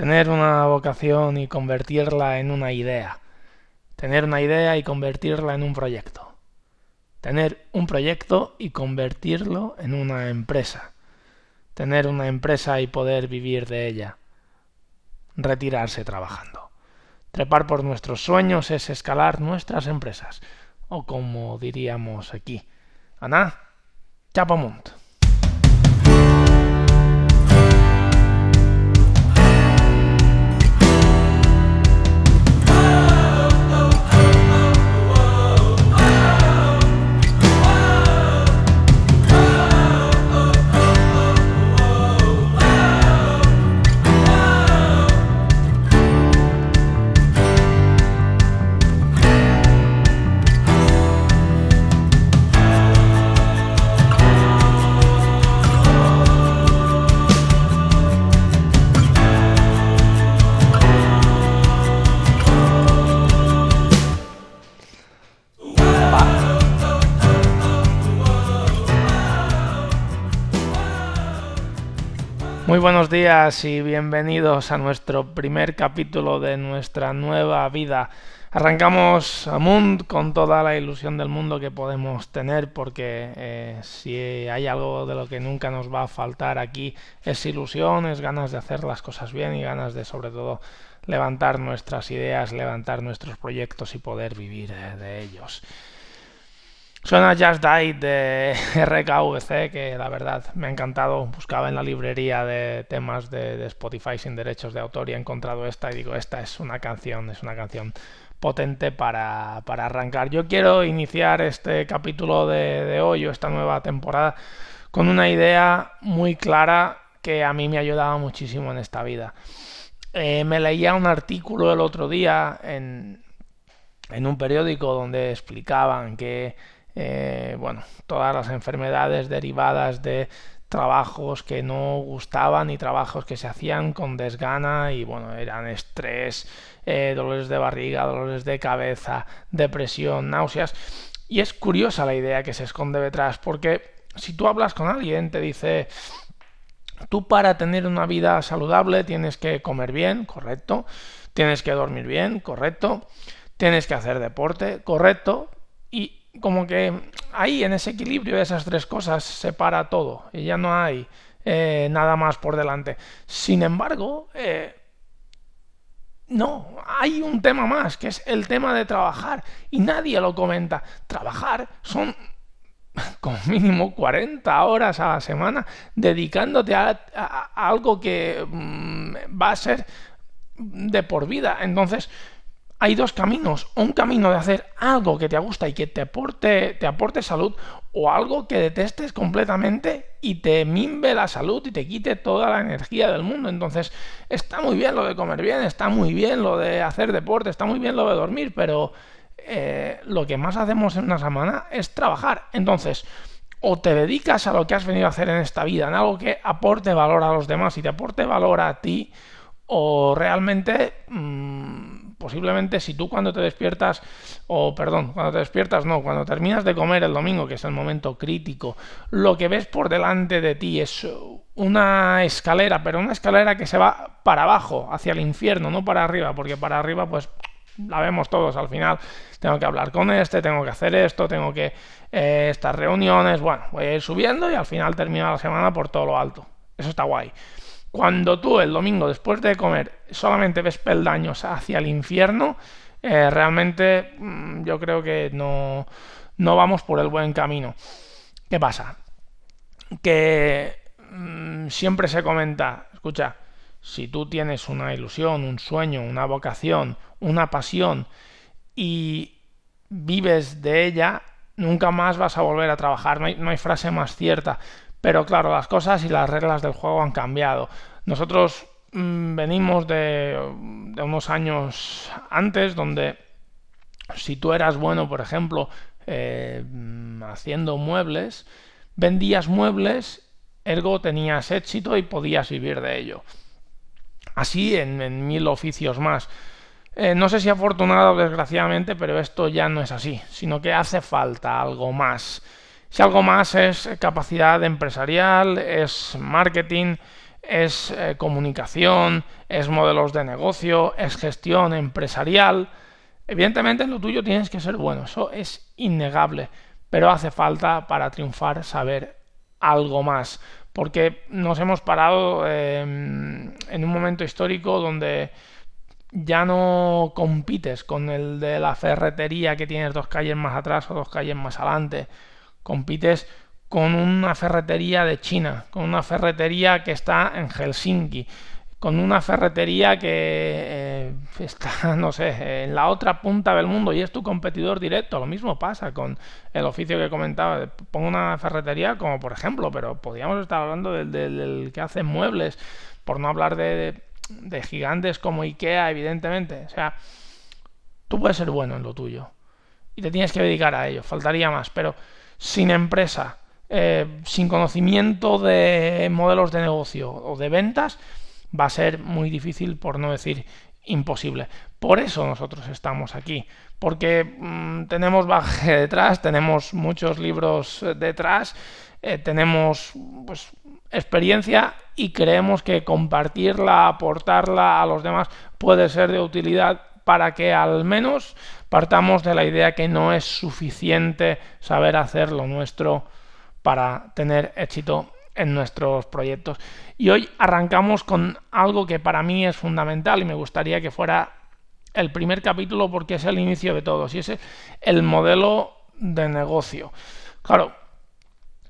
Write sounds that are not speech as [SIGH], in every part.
tener una vocación y convertirla en una idea, tener una idea y convertirla en un proyecto, tener un proyecto y convertirlo en una empresa, tener una empresa y poder vivir de ella, retirarse trabajando. Trepar por nuestros sueños es escalar nuestras empresas, o como diríamos aquí, Ana, chapamunt. Buenos días y bienvenidos a nuestro primer capítulo de nuestra nueva vida. Arrancamos a Mund con toda la ilusión del mundo que podemos tener porque eh, si hay algo de lo que nunca nos va a faltar aquí es ilusión, es ganas de hacer las cosas bien y ganas de sobre todo levantar nuestras ideas, levantar nuestros proyectos y poder vivir eh, de ellos. Suena Just Die de [LAUGHS] RKVC, que la verdad me ha encantado. Buscaba en la librería de temas de, Spotify sin derechos de autor y he encontrado esta y digo, esta es una canción, es una canción potente para, arrancar. Yo quiero iniciar este capítulo de, hoy o esta nueva temporada con una idea muy clara que a mí me ha ayudado muchísimo en esta vida. Eh, me leía un artículo el otro día en, en un periódico donde explicaban que eh, bueno, todas las enfermedades derivadas de trabajos que no gustaban y trabajos que se hacían con desgana y bueno, eran estrés, eh, dolores de barriga, dolores de cabeza, depresión, náuseas. Y es curiosa la idea que se esconde detrás, porque si tú hablas con alguien, te dice, tú para tener una vida saludable tienes que comer bien, correcto, tienes que dormir bien, correcto, tienes que hacer deporte, correcto, y como que ahí en ese equilibrio de esas tres cosas se para todo y ya no hay eh, nada más por delante. Sin embargo, eh, no, hay un tema más, que es el tema de trabajar y nadie lo comenta. Trabajar son [LAUGHS] con mínimo 40 horas a la semana dedicándote a, algo que mm, va a ser de por vida. Entonces, hay dos caminos. Un camino de hacer algo que te gusta y que te aporte, te aporte salud o algo que detestes completamente y te mimbe la salud y te quite toda la energía del mundo. Entonces, está muy bien lo de comer bien, está muy bien lo de hacer deporte, está muy bien lo de dormir, pero eh, lo que más hacemos en una semana es trabajar. Entonces, o te dedicas a lo que has venido a hacer en esta vida, en algo que aporte valor a los demás y te aporte valor a ti, o realmente... Posiblemente si tú cuando te despiertas, o perdón, cuando te despiertas no, cuando terminas de comer el domingo, que es el momento crítico, lo que ves por delante de ti es una escalera, pero una escalera que se va para abajo, hacia el infierno, no para arriba, porque para arriba pues la vemos todos al final. Tengo que hablar con este, tengo que hacer esto, tengo que eh, estas reuniones, bueno, voy a ir subiendo y al final termina la semana por todo lo alto. Eso está guay. Cuando tú el domingo después de comer solamente ves peldaños hacia el infierno, eh, realmente mm, yo creo que no, no vamos por el buen camino. ¿Qué pasa? Que mm, siempre se comenta, escucha, si tú tienes una ilusión, un sueño, una vocación, una pasión y vives de ella, nunca más vas a volver a trabajar. No hay, no hay frase más cierta. Pero claro, las cosas y las reglas del juego han cambiado. Nosotros mm, venimos de, unos años antes donde si tú eras bueno, por ejemplo, eh, haciendo muebles, vendías muebles, ergo tenías éxito y podías vivir de ello. Así en, mil oficios más. Eh, no sé si afortunado o desgraciadamente, pero esto ya no es así, sino que hace falta algo más. Si algo más es capacidad empresarial, es marketing, es eh, comunicación, es modelos de negocio, es gestión empresarial. Evidentemente en lo tuyo tienes que ser bueno, eso es innegable, pero hace falta para triunfar saber algo más, porque nos hemos parado em, en un momento histórico donde ya no compites con el de la ferretería que tienes dos calles más atrás o dos calles más adelante, compites con una ferretería de China, con una ferretería que está en Helsinki, con una ferretería que eh, está, [LAUGHS] no sé, en la otra punta del mundo y es tu competidor directo. Lo mismo pasa con el oficio que comentaba. Pongo una ferretería como por ejemplo, pero podríamos estar hablando del, que hace muebles, por no hablar de, de gigantes como IKEA, evidentemente. O sea, tú puedes ser bueno en lo tuyo y te tienes que dedicar a ello, faltaría más, pero sin empresa, eh, sin conocimiento de modelos de negocio o de ventas, va a ser muy difícil, por no decir imposible. Por eso nosotros estamos aquí, porque mm, tenemos bagaje detrás, tenemos muchos libros eh, detrás, eh, tenemos pues, experiencia y creemos que compartirla, aportarla a los demás puede ser de utilidad para que al menos partamos de la idea que no es suficiente saber hacer lo nuestro para tener éxito en nuestros proyectos. Y hoy arrancamos con algo que para mí es fundamental y me gustaría que fuera el primer capítulo porque es el inicio de todo, y es el modelo de negocio. Claro,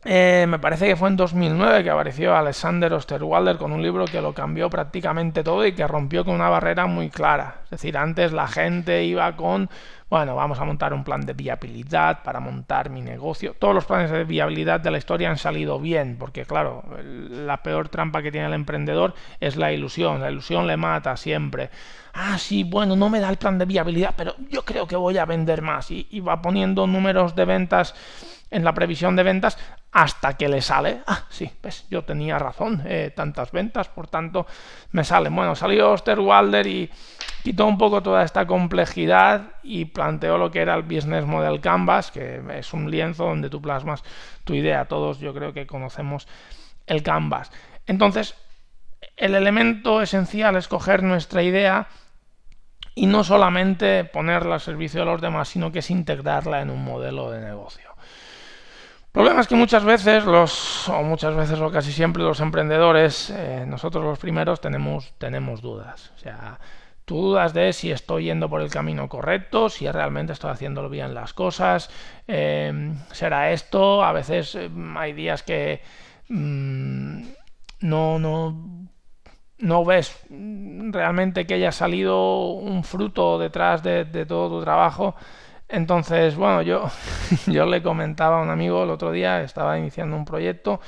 eh, me parece que fue en 2009 que apareció Alexander Osterwalder con un libro que lo cambió prácticamente todo y que rompió con una barrera muy clara. Es decir, antes la gente iba con, bueno, vamos a montar un plan de viabilidad para montar mi negocio. Todos los planes de viabilidad de la historia han salido bien, porque claro, la peor trampa que tiene el emprendedor es la ilusión. La ilusión le mata siempre. Ah, sí, bueno, no me da el plan de viabilidad, pero yo creo que voy a vender más. Y, va poniendo números de ventas en la previsión de ventas hasta que le sale, ah, sí, pues yo tenía razón, eh, tantas ventas, por tanto me salen. Bueno, salió Osterwalder y quitó un poco toda esta complejidad y planteó lo que era el Business Model Canvas, que es un lienzo donde tú plasmas tu idea. Todos yo creo que conocemos el Canvas. Entonces, el elemento esencial es coger nuestra idea y no solamente ponerla al servicio de los demás, sino que es integrarla en un modelo de negocio. El problema es que muchas veces los, o muchas veces o casi siempre los emprendedores, eh, nosotros los primeros tenemos, tenemos dudas. O sea, dudas de si estoy yendo por el camino correcto, si realmente estoy haciéndolo bien las cosas, eh, será esto, a veces eh, hay días que mm, no, no, no ves realmente que haya salido un fruto detrás de, de todo tu trabajo. Entonces, bueno, yo, [LAUGHS] yo le comentaba a un amigo el otro día, estaba iniciando un proyecto,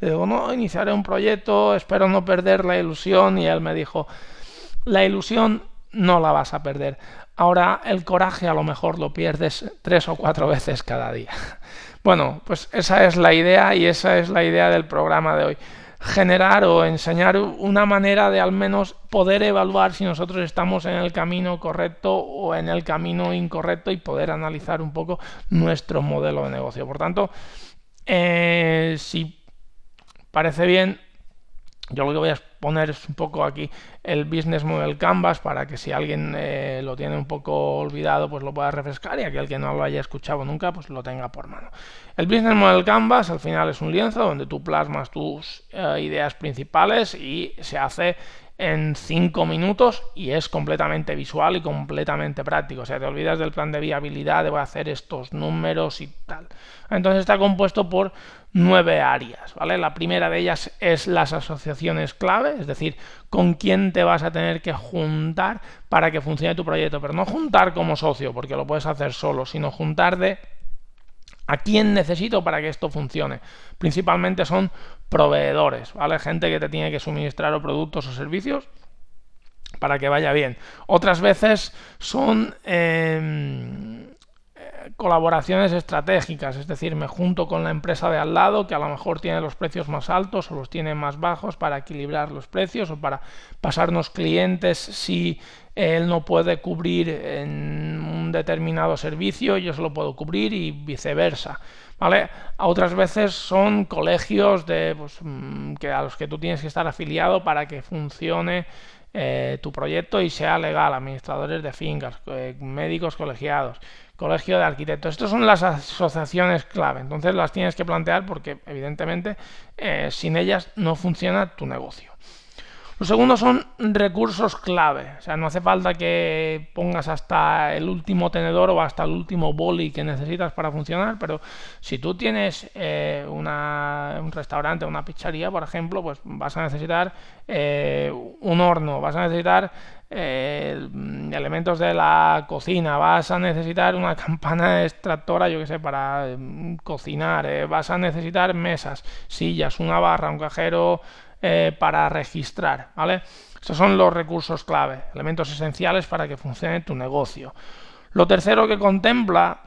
le digo, no, iniciaré un proyecto, espero no perder la ilusión, y él me dijo, la ilusión no la vas a perder. Ahora el coraje a lo mejor lo pierdes tres o cuatro veces cada día. [LAUGHS] Bueno, pues esa es la idea y esa es la idea del programa de hoy generar o enseñar una manera de al menos poder evaluar si nosotros estamos en el camino correcto o en el camino incorrecto y poder analizar un poco nuestro modelo de negocio. Por tanto, eh, si parece bien, yo lo que voy a poner es un poco aquí el Business Model Canvas para que si alguien eh, lo tiene un poco olvidado, pues lo pueda refrescar y aquel que no lo haya escuchado nunca, pues lo tenga por mano. El Business Model Canvas al final es un lienzo donde tú plasmas tus eh, ideas principales y se hace en 5 minutos y es completamente visual y completamente práctico. O sea, te olvidas del plan de viabilidad, de voy a hacer estos números y tal. Entonces está compuesto por nueve áreas, ¿vale? La primera de ellas es las asociaciones clave, es decir, con quién te vas a tener que juntar para que funcione tu proyecto, pero no juntar como socio, porque lo puedes hacer solo, sino juntar de a quién necesito para que esto funcione. Principalmente son proveedores, ¿vale? Gente que te tiene que suministrar o productos o servicios para que vaya bien. Otras veces son em, colaboraciones estratégicas, es decir, me junto con la empresa de al lado que a lo mejor tiene los precios más altos o los tiene más bajos para equilibrar los precios o para pasarnos clientes si él no puede cubrir en un determinado servicio, yo se lo puedo cubrir y viceversa. ¿vale? Otras veces son colegios de, pues, mm, que a los que tú tienes que estar afiliado para que funcione eh, tu proyecto y sea legal, administradores de fincas, eh, médicos colegiados, colegio de arquitectos. Estas son las asociaciones clave, entonces las tienes que plantear porque evidentemente eh, sin ellas no funciona tu negocio. Los segundos son recursos clave. O sea, no hace falta que pongas hasta el último tenedor o hasta el último boli que necesitas para funcionar, pero si tú tienes eh, un restaurante, una pizzería, por ejemplo, pues vas a necesitar eh, un horno, vas a necesitar eh, elementos de la cocina, vas a necesitar una [LAUGHS] campana extractora, yo que sé, para cocinar, vas a necesitar mesas, sillas, una barra, un cajero eh, para registrar, ¿vale? Estos son los recursos clave, elementos esenciales para que funcione tu negocio. Lo tercero que contempla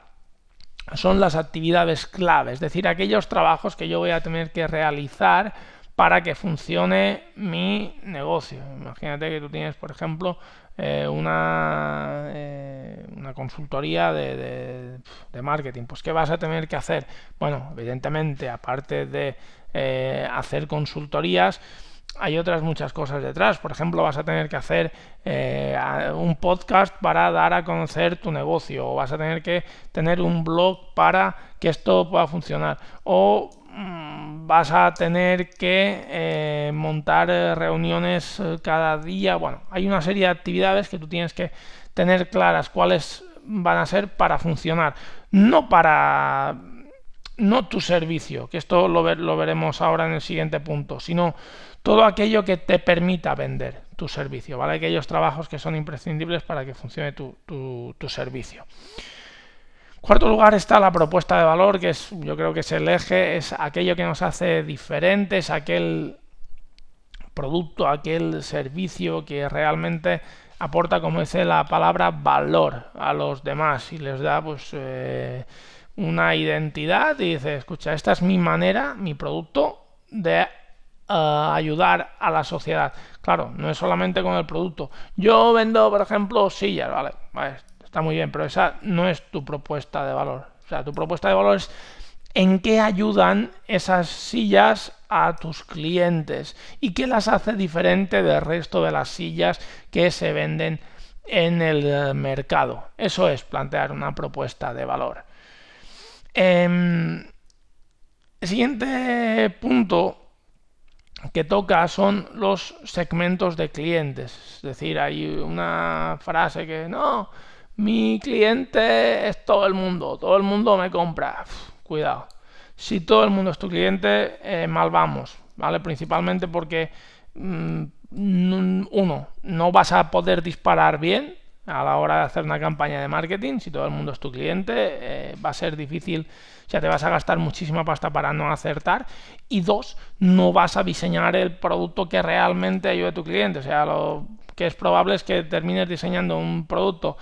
son las actividades clave, es decir, aquellos trabajos que yo voy a tener que realizar para que funcione mi negocio. Imagínate que tú tienes, por ejemplo, eh, una, eh, una consultoría de, de, marketing. Pues, ¿qué vas a tener que hacer? Bueno, evidentemente, aparte de eh, hacer consultorías, hay otras muchas cosas detrás. Por ejemplo, vas a tener que hacer eh, un podcast para dar a conocer tu negocio, o vas a tener que tener un blog para que esto pueda funcionar, o mm, vas a tener que eh, montar reuniones cada día. Bueno, hay una serie de actividades que tú tienes que tener claras cuáles van a ser para funcionar, no para no tu servicio, que esto lo, veremos ahora en el siguiente punto, sino todo aquello que te permita vender tu servicio, ¿vale? Aquellos trabajos que son imprescindibles para que funcione tu, tu, servicio. Cuarto lugar está la propuesta de valor, que es, yo creo que es el eje, es aquello que nos hace diferentes, aquel producto, aquel servicio que realmente aporta, como dice la palabra, valor a los demás y les da, pues, eh, una identidad y dice, escucha, esta es mi manera, mi producto de eh, ayudar a la sociedad. Claro, no es solamente con el producto. Yo vendo, por ejemplo, sillas, vale, vale, está muy bien, pero esa no es tu propuesta de valor. O sea, tu propuesta de valor es en qué ayudan esas sillas a tus clientes y qué las hace diferente del resto de las sillas que se venden en el eh, mercado. Eso es plantear una propuesta de valor. Em, el siguiente punto que toca son los segmentos de clientes. Es decir, hay una frase que no, mi cliente es todo el mundo, todo el mundo me compra. cuidado. Si todo el mundo es tu cliente, eh, mal vamos, ¿vale? Principalmente porque, mm, uno, no vas a poder disparar bien, a la hora de hacer una campaña de marketing, si todo el mundo es tu cliente, eh, va a ser difícil, o sea, te vas a gastar muchísima pasta para no acertar. Y dos, no vas a diseñar el producto que realmente ayude a tu cliente. O sea, lo que es probable es que termines diseñando un producto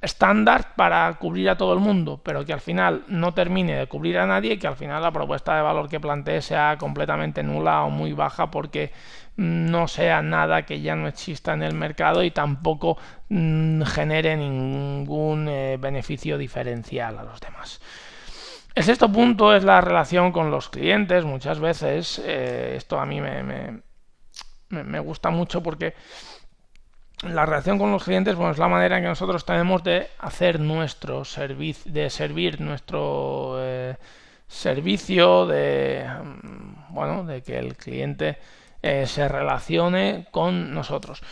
estándar para cubrir a todo el mundo, pero que al final no termine de cubrir a nadie y que al final la propuesta de valor que plantee sea completamente nula o muy baja porque no sea nada que ya no exista en el mercado y tampoco mm, genere ningún eh, beneficio diferencial a los demás. El sexto punto es la relación con los clientes. Muchas veces eh, esto a mí me, gusta mucho porque la relación con los clientes bueno, es la manera en que nosotros tenemos de hacer nuestro servicio, de servir nuestro eh, servicio, de, mm, bueno, de que el cliente eh, se relacione con nosotros.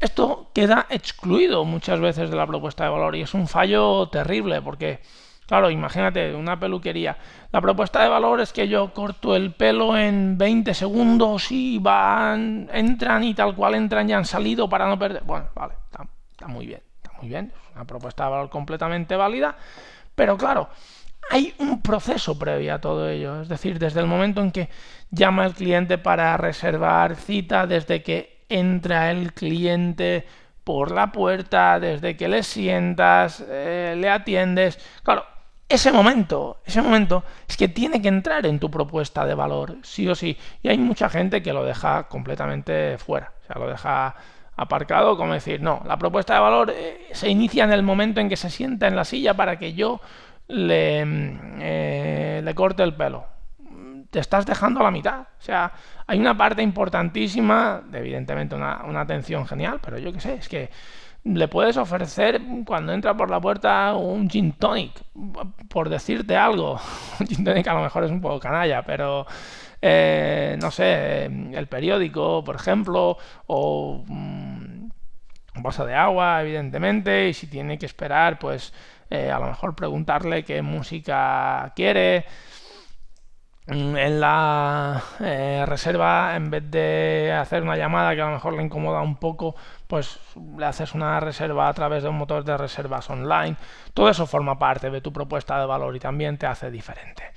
Esto queda excluido muchas veces de la propuesta de valor y es un fallo terrible porque, claro, imagínate una peluquería. La propuesta de valor es que yo corto el pelo en 20 segundos y van, entran y tal cual entran ya han salido para no perder. Bueno, vale, está, está muy bien, está muy bien. Es una propuesta de valor completamente válida, pero claro, hay un proceso previo a todo ello. Es decir, desde el momento en que llama el cliente para reservar cita, desde que entra el cliente por la puerta, desde que le sientas, eh, le atiendes. Claro, ese momento, ese momento es que tiene que entrar en tu propuesta de valor, sí o sí. Y hay mucha gente que lo deja completamente fuera, o sea, lo deja aparcado, como decir, no, la propuesta de valor eh, se inicia en el momento en que se sienta en la silla para que yo le, eh, le corte el pelo. Te estás dejando a la mitad. O sea, hay una parte importantísima, evidentemente una atención genial, pero yo qué sé, es que le puedes ofrecer cuando entra por la puerta un gin tonic, por decirte algo. [LAUGHS] Un gin tonic a lo mejor es un poco canalla, pero eh, no sé, el periódico, por ejemplo, o mm, un vaso de agua, evidentemente, y si tiene que esperar, pues eh, a lo mejor preguntarle qué música quiere. En la eh, reserva, en vez de hacer una llamada que a lo mejor le incomoda un poco, pues le haces una reserva a través de un motor de reservas online. Todo eso forma parte de tu propuesta de valor y también te hace diferente.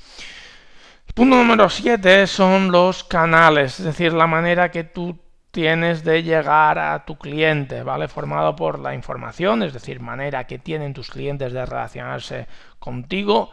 Punto número 7 son los canales, es decir, la manera que tú tienes de llegar a tu cliente, ¿vale? Formado por la información, es decir, manera que tienen tus clientes de relacionarse contigo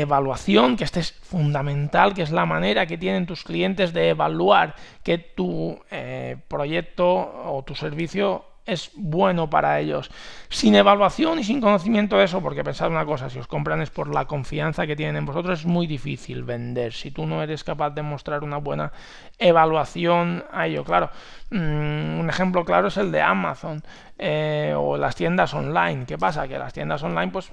evaluación, que este es fundamental, que es la manera que tienen tus clientes de evaluar que tu eh, proyecto o tu servicio es bueno para ellos. Sin evaluación y sin conocimiento de eso, porque pensad una cosa, si os compran es por la confianza que tienen en vosotros, es muy difícil vender. Si tú no eres capaz de mostrar una buena evaluación a ello, claro. Mm, un ejemplo claro es el de Amazon eh, o las tiendas online. ¿Qué pasa? Que las tiendas online, pues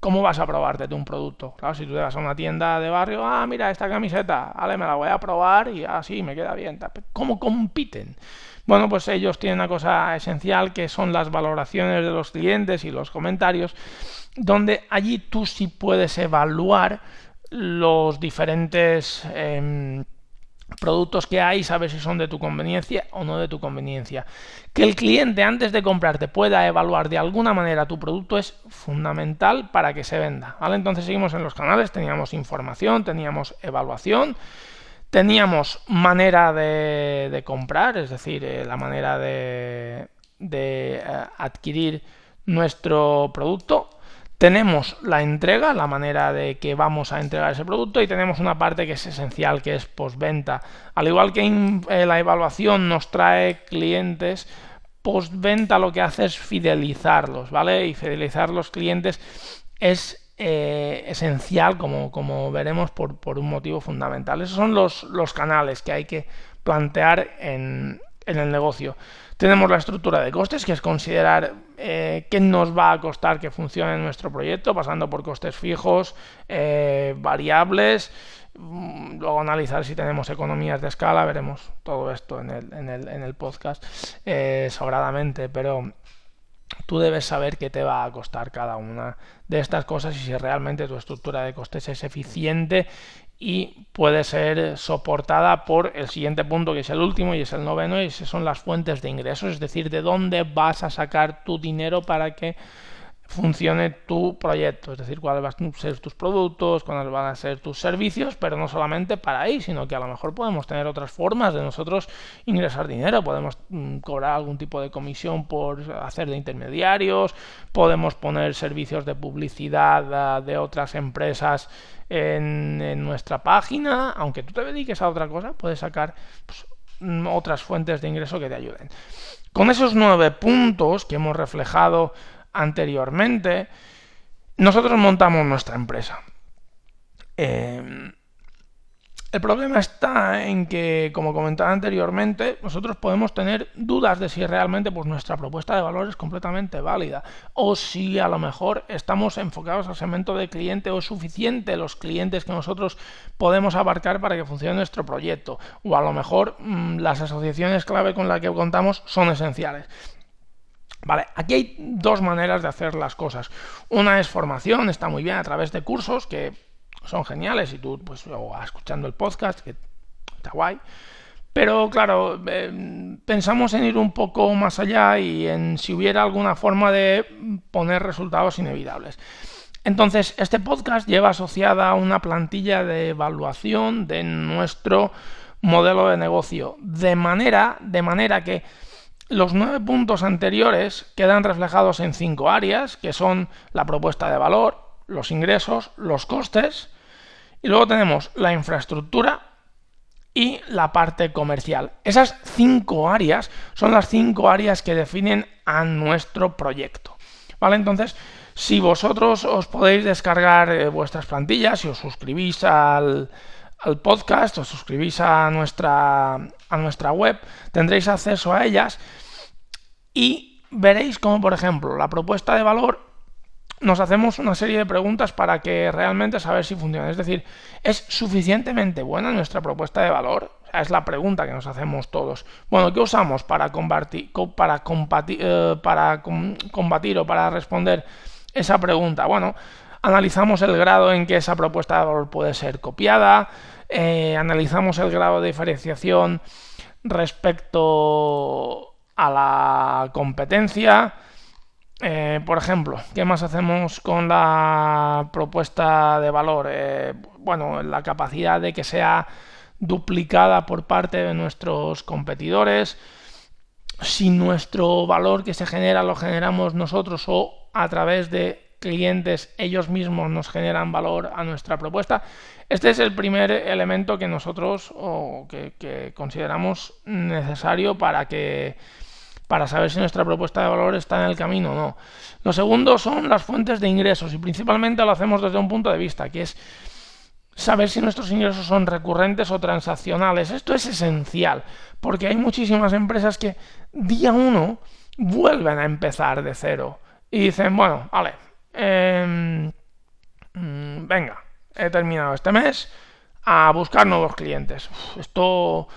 ¿cómo vas a probarte de un producto? Claro, si tú te vas a una tienda de barrio, ah, mira, esta camiseta, vale, me la voy a probar y así me queda bien. ¿Cómo compiten? Bueno, pues ellos tienen una cosa esencial que son las valoraciones de los clientes y los comentarios, donde allí tú sí puedes evaluar los diferentes... Em, productos que hay, saber si son de tu conveniencia o no de tu conveniencia. Que el cliente antes de comprarte pueda evaluar de alguna manera tu producto es fundamental para que se venda. Entonces seguimos en los canales, teníamos información, teníamos evaluación, teníamos manera de, comprar, es decir, eh, la manera de, de eh, adquirir nuestro producto tenemos la entrega, la manera de que vamos a entregar ese producto y tenemos una parte que es esencial, que es postventa. Al igual que eh, la evaluación nos trae clientes, postventa lo que hace es fidelizarlos, ¿vale? Y fidelizar los clientes es eh, esencial, como, como veremos, por, por, un motivo fundamental. Esos son los, los canales que hay que plantear en, en el negocio. Tenemos la estructura de costes, que es considerar eh, qué nos va a costar que funcione nuestro proyecto, pasando por costes fijos, eh, variables, mm, luego analizar si tenemos economías de escala, veremos todo esto en el, en el, en el podcast eh, sobradamente, pero tú debes saber qué te va a costar cada una de estas cosas y si realmente tu estructura de costes es eficiente y puede ser soportada por el siguiente punto que es el último y es el noveno y son las fuentes de ingresos, es decir, de dónde vas a sacar tu dinero para que funcione tu proyecto, es decir, cuáles van a ser tus productos, cuáles van a ser tus servicios, pero no solamente para ahí, sino que a lo mejor podemos tener otras formas de nosotros ingresar dinero, podemos mm, cobrar algún tipo de comisión por hacer de intermediarios, podemos poner servicios de publicidad ah, de otras empresas en, nuestra página, aunque tú te dediques a otra cosa, puedes sacar pues, mm, otras fuentes de ingreso que te ayuden. Con esos nueve puntos que hemos reflejado anteriormente, nosotros montamos nuestra empresa. Eh, el problema está en que, como comentaba anteriormente, nosotros podemos tener dudas de si realmente pues, nuestra propuesta de valor es completamente válida o si a lo mejor estamos enfocados al segmento de cliente o es suficiente los clientes que nosotros podemos abarcar para que funcione nuestro proyecto o a lo mejor mm, las asociaciones clave con las que contamos son esenciales. Vale, aquí hay dos maneras de hacer las cosas. Una es formación, está muy bien a través de cursos que son geniales y tú, pues, escuchando el podcast, que está guay. Pero claro, eh, pensamos en ir un poco más allá y en si hubiera alguna forma de poner resultados inevitables. Entonces, este podcast lleva asociada una plantilla de evaluación de nuestro modelo de negocio, de manera, de manera que los nueve puntos anteriores quedan reflejados en cinco áreas, que son la propuesta de valor, los ingresos, los costes, y luego tenemos la infraestructura y la parte comercial. Esas cinco áreas son las cinco áreas que definen a nuestro proyecto. ¿Vale? Entonces, Si vosotros os podéis descargar eh, vuestras plantillas, si os suscribís al, al podcast, os suscribís a nuestra, a nuestra web, tendréis acceso a ellas y veréis como, por ejemplo, la propuesta de valor nos hacemos una serie de preguntas para que realmente saber si funciona. Es decir, ¿es suficientemente buena nuestra propuesta de valor? es la pregunta que nos hacemos todos. Bueno, ¿qué usamos para combatir, para, eh, para combatir o para responder esa pregunta? Bueno, analizamos el grado en que esa propuesta de valor puede ser copiada, eh, analizamos el grado de diferenciación respecto a la competencia. Eh, por ejemplo, ¿qué más hacemos con la propuesta de valor? bueno, la capacidad de que sea duplicada por parte de nuestros competidores, si nuestro valor que se genera lo generamos nosotros o a través de clientes ellos mismos nos generan valor a nuestra propuesta. Este es el primer elemento que nosotros o que, consideramos necesario para que para saber si nuestra propuesta de valor está en el camino o no. Lo segundo son las fuentes de ingresos y principalmente lo hacemos desde un punto de vista que es saber si nuestros ingresos son recurrentes o transaccionales. Esto es esencial, porque hay muchísimas empresas que día uno vuelven a empezar de cero y dicen, bueno, vale, em, mm, venga, he terminado este mes a buscar nuevos clientes. esto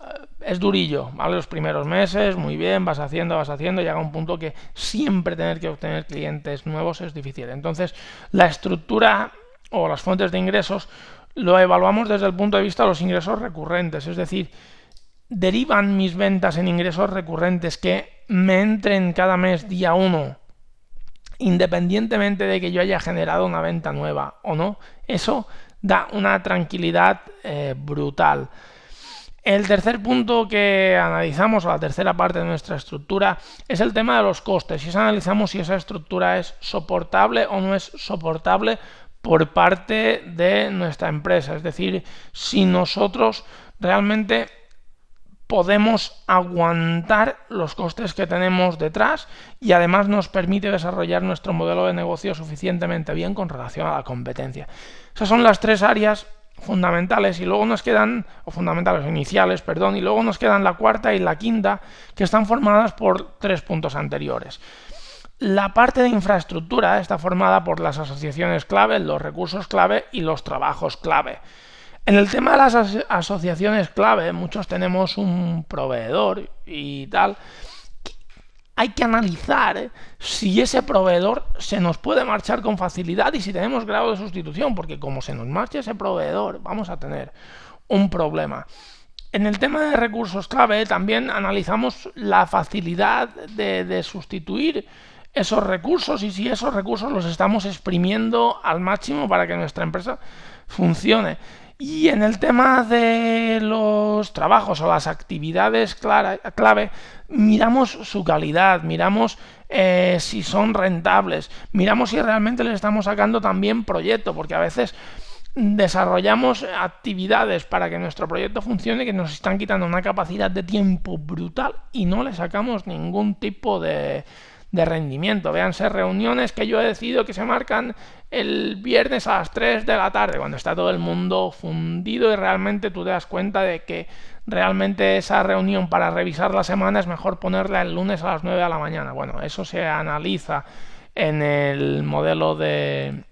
eh, es durillo, ¿vale? Los primeros meses, muy bien, vas haciendo, vas haciendo, llega un punto que siempre tener que obtener clientes nuevos es difícil. Entonces, la estructura o las fuentes de ingresos lo evaluamos desde el punto de vista de los ingresos recurrentes, es decir, derivan mis ventas en ingresos recurrentes que me entren cada mes día 1, independientemente de que yo haya generado una venta nueva o no, eso da una tranquilidad eh, brutal. El tercer punto que analizamos, o la tercera parte de nuestra estructura, es el tema de los costes. Si analizamos si esa estructura es soportable o no es soportable por parte de nuestra empresa. Es decir, si nosotros realmente podemos aguantar los costes que tenemos detrás y además nos permite desarrollar nuestro modelo de negocio suficientemente bien con relación a la competencia. Esas son las tres áreas fundamentales y luego nos quedan, o fundamentales iniciales, perdón, y luego nos quedan la cuarta y la quinta que están formadas por tres puntos anteriores. La parte de infraestructura está formada por las asociaciones clave, los recursos clave y los trabajos clave. En el tema de las asociaciones clave, muchos tenemos un proveedor y tal. Hay que analizar si ese proveedor se nos puede marchar con facilidad y si tenemos grado de sustitución, porque como se nos marche ese proveedor, vamos a tener un problema. En el tema de recursos clave también analizamos la facilidad de, de sustituir esos recursos y si esos recursos los estamos exprimiendo al máximo para que nuestra empresa funcione. Y en el tema de los trabajos o las actividades clave, miramos su calidad, miramos eh, si son rentables, miramos si realmente les estamos sacando también proyecto, porque a veces desarrollamos actividades para que nuestro proyecto funcione que nos están quitando una capacidad de tiempo brutal y no le sacamos ningún tipo de, de rendimiento. Véanse reuniones que yo he decidido que se marcan el viernes a las 3 de la tarde, cuando está todo el mundo fundido y realmente tú te das cuenta de que realmente esa reunión para revisar la semana es mejor ponerla el lunes a las 9 de la mañana. Bueno, eso se analiza en el modelo de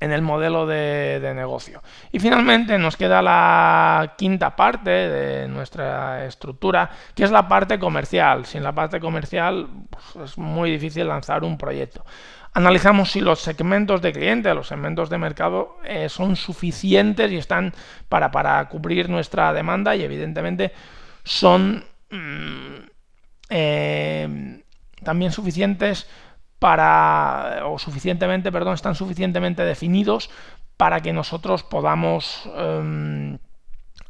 en el modelo de, negocio. Y finalmente nos queda la quinta parte de nuestra estructura, que es la parte comercial. Sin la parte comercial pues, es muy difícil lanzar un proyecto. Analizamos si los segmentos de cliente, los segmentos de mercado eh, son suficientes y están para, para, cubrir nuestra demanda y evidentemente son mm, eh, también suficientes para, o suficientemente, perdón, están suficientemente definidos para que nosotros podamos em,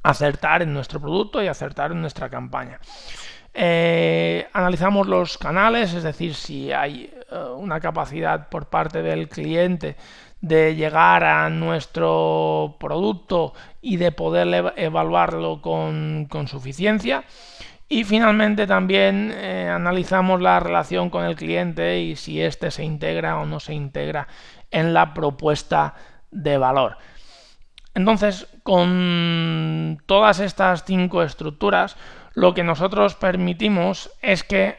acertar en nuestro producto y acertar en nuestra campaña. Eh, analizamos los canales, es decir, si hay eh, una capacidad por parte del cliente de llegar a nuestro producto y de poder evaluarlo con, con suficiencia. Y finalmente también eh, analizamos la relación con el cliente y si éste se integra o no se integra en la propuesta de valor. Entonces, con todas estas cinco estructuras, lo que nosotros permitimos es que,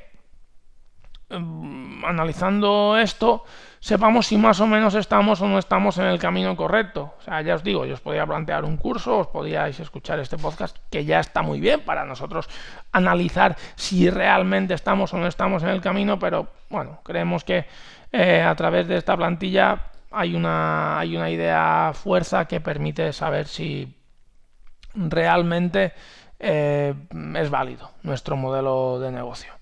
em, analizando esto, sepamos si más o menos estamos o no estamos en el camino correcto. O sea, ya os digo, yo os podía plantear un curso, os podíais escuchar este podcast, que ya está muy bien para nosotros analizar si realmente estamos o no estamos en el camino, pero bueno, creemos que eh, a través de esta plantilla hay una, hay una idea fuerza que permite saber si realmente eh, es válido nuestro modelo de negocio.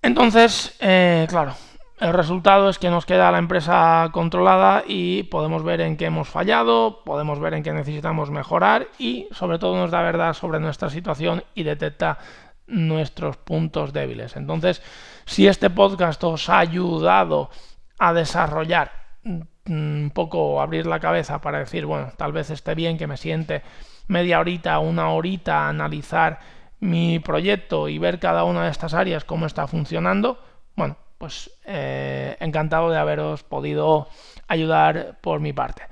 Entonces, eh, claro, el resultado es que nos queda la empresa controlada y podemos ver en qué hemos fallado, podemos ver en qué necesitamos mejorar y sobre todo nos da verdad sobre nuestra situación y detecta nuestros puntos débiles. Entonces, si este podcast os ha ayudado a desarrollar un poco, abrir la cabeza para decir, bueno, tal vez esté bien que me siente media horita, una horita a analizar mi proyecto y ver cada una de estas áreas cómo está funcionando, bueno, pues eh, encantado de haberos podido ayudar por mi parte.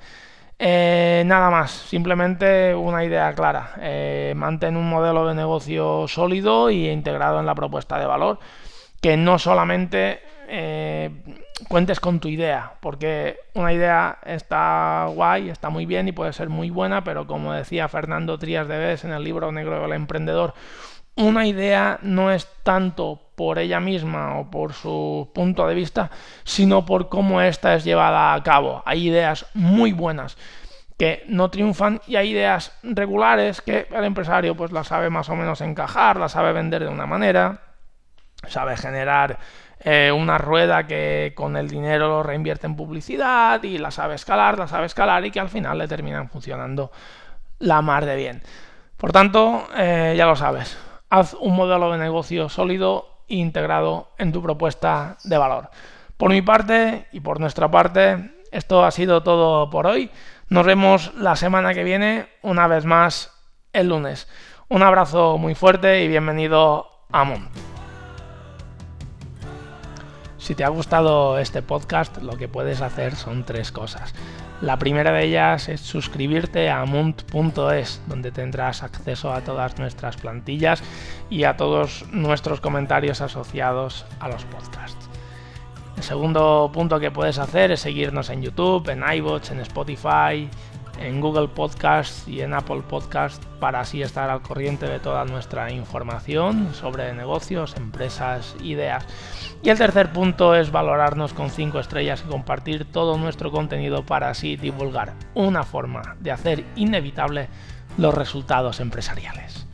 Eh, nada más, simplemente una idea clara. Eh, mantén un modelo de negocio sólido y integrado en la propuesta de valor, que no solamente cuentes con tu idea, porque una idea está guay, está muy bien y puede ser muy buena, pero como decía Fernando Trías de Bes en el libro negro del emprendedor, una idea no es tanto por ella misma o por su punto de vista, sino por cómo ésta es llevada a cabo. Hay ideas muy buenas que no triunfan y hay ideas regulares que el empresario pues las sabe más o menos encajar, las sabe vender de una manera, sabe generar eh, una rueda que con el dinero lo reinvierte en publicidad y la sabe escalar, la sabe escalar y que al final le terminan funcionando la mar de bien. Por tanto, eh, ya lo sabes, haz un modelo de negocio sólido integrado en tu propuesta de valor. Por mi parte y por nuestra parte, esto ha sido todo por hoy. Nos vemos la semana que viene, una vez más el lunes. Un abrazo muy fuerte y bienvenido a Mundo. Si te ha gustado este podcast, lo que puedes hacer son tres cosas. La primera de ellas es suscribirte a munt.es, donde tendrás acceso a todas nuestras plantillas y a todos nuestros comentarios asociados a los podcasts. El segundo punto que puedes hacer es seguirnos en YouTube, en iBots, en Spotify, en Google Podcast y en Apple Podcast para así estar al corriente de toda nuestra información sobre negocios, empresas, ideas. Y el tercer punto es valorarnos con 5 estrellas y compartir todo nuestro contenido para así divulgar una forma de hacer inevitable los resultados empresariales.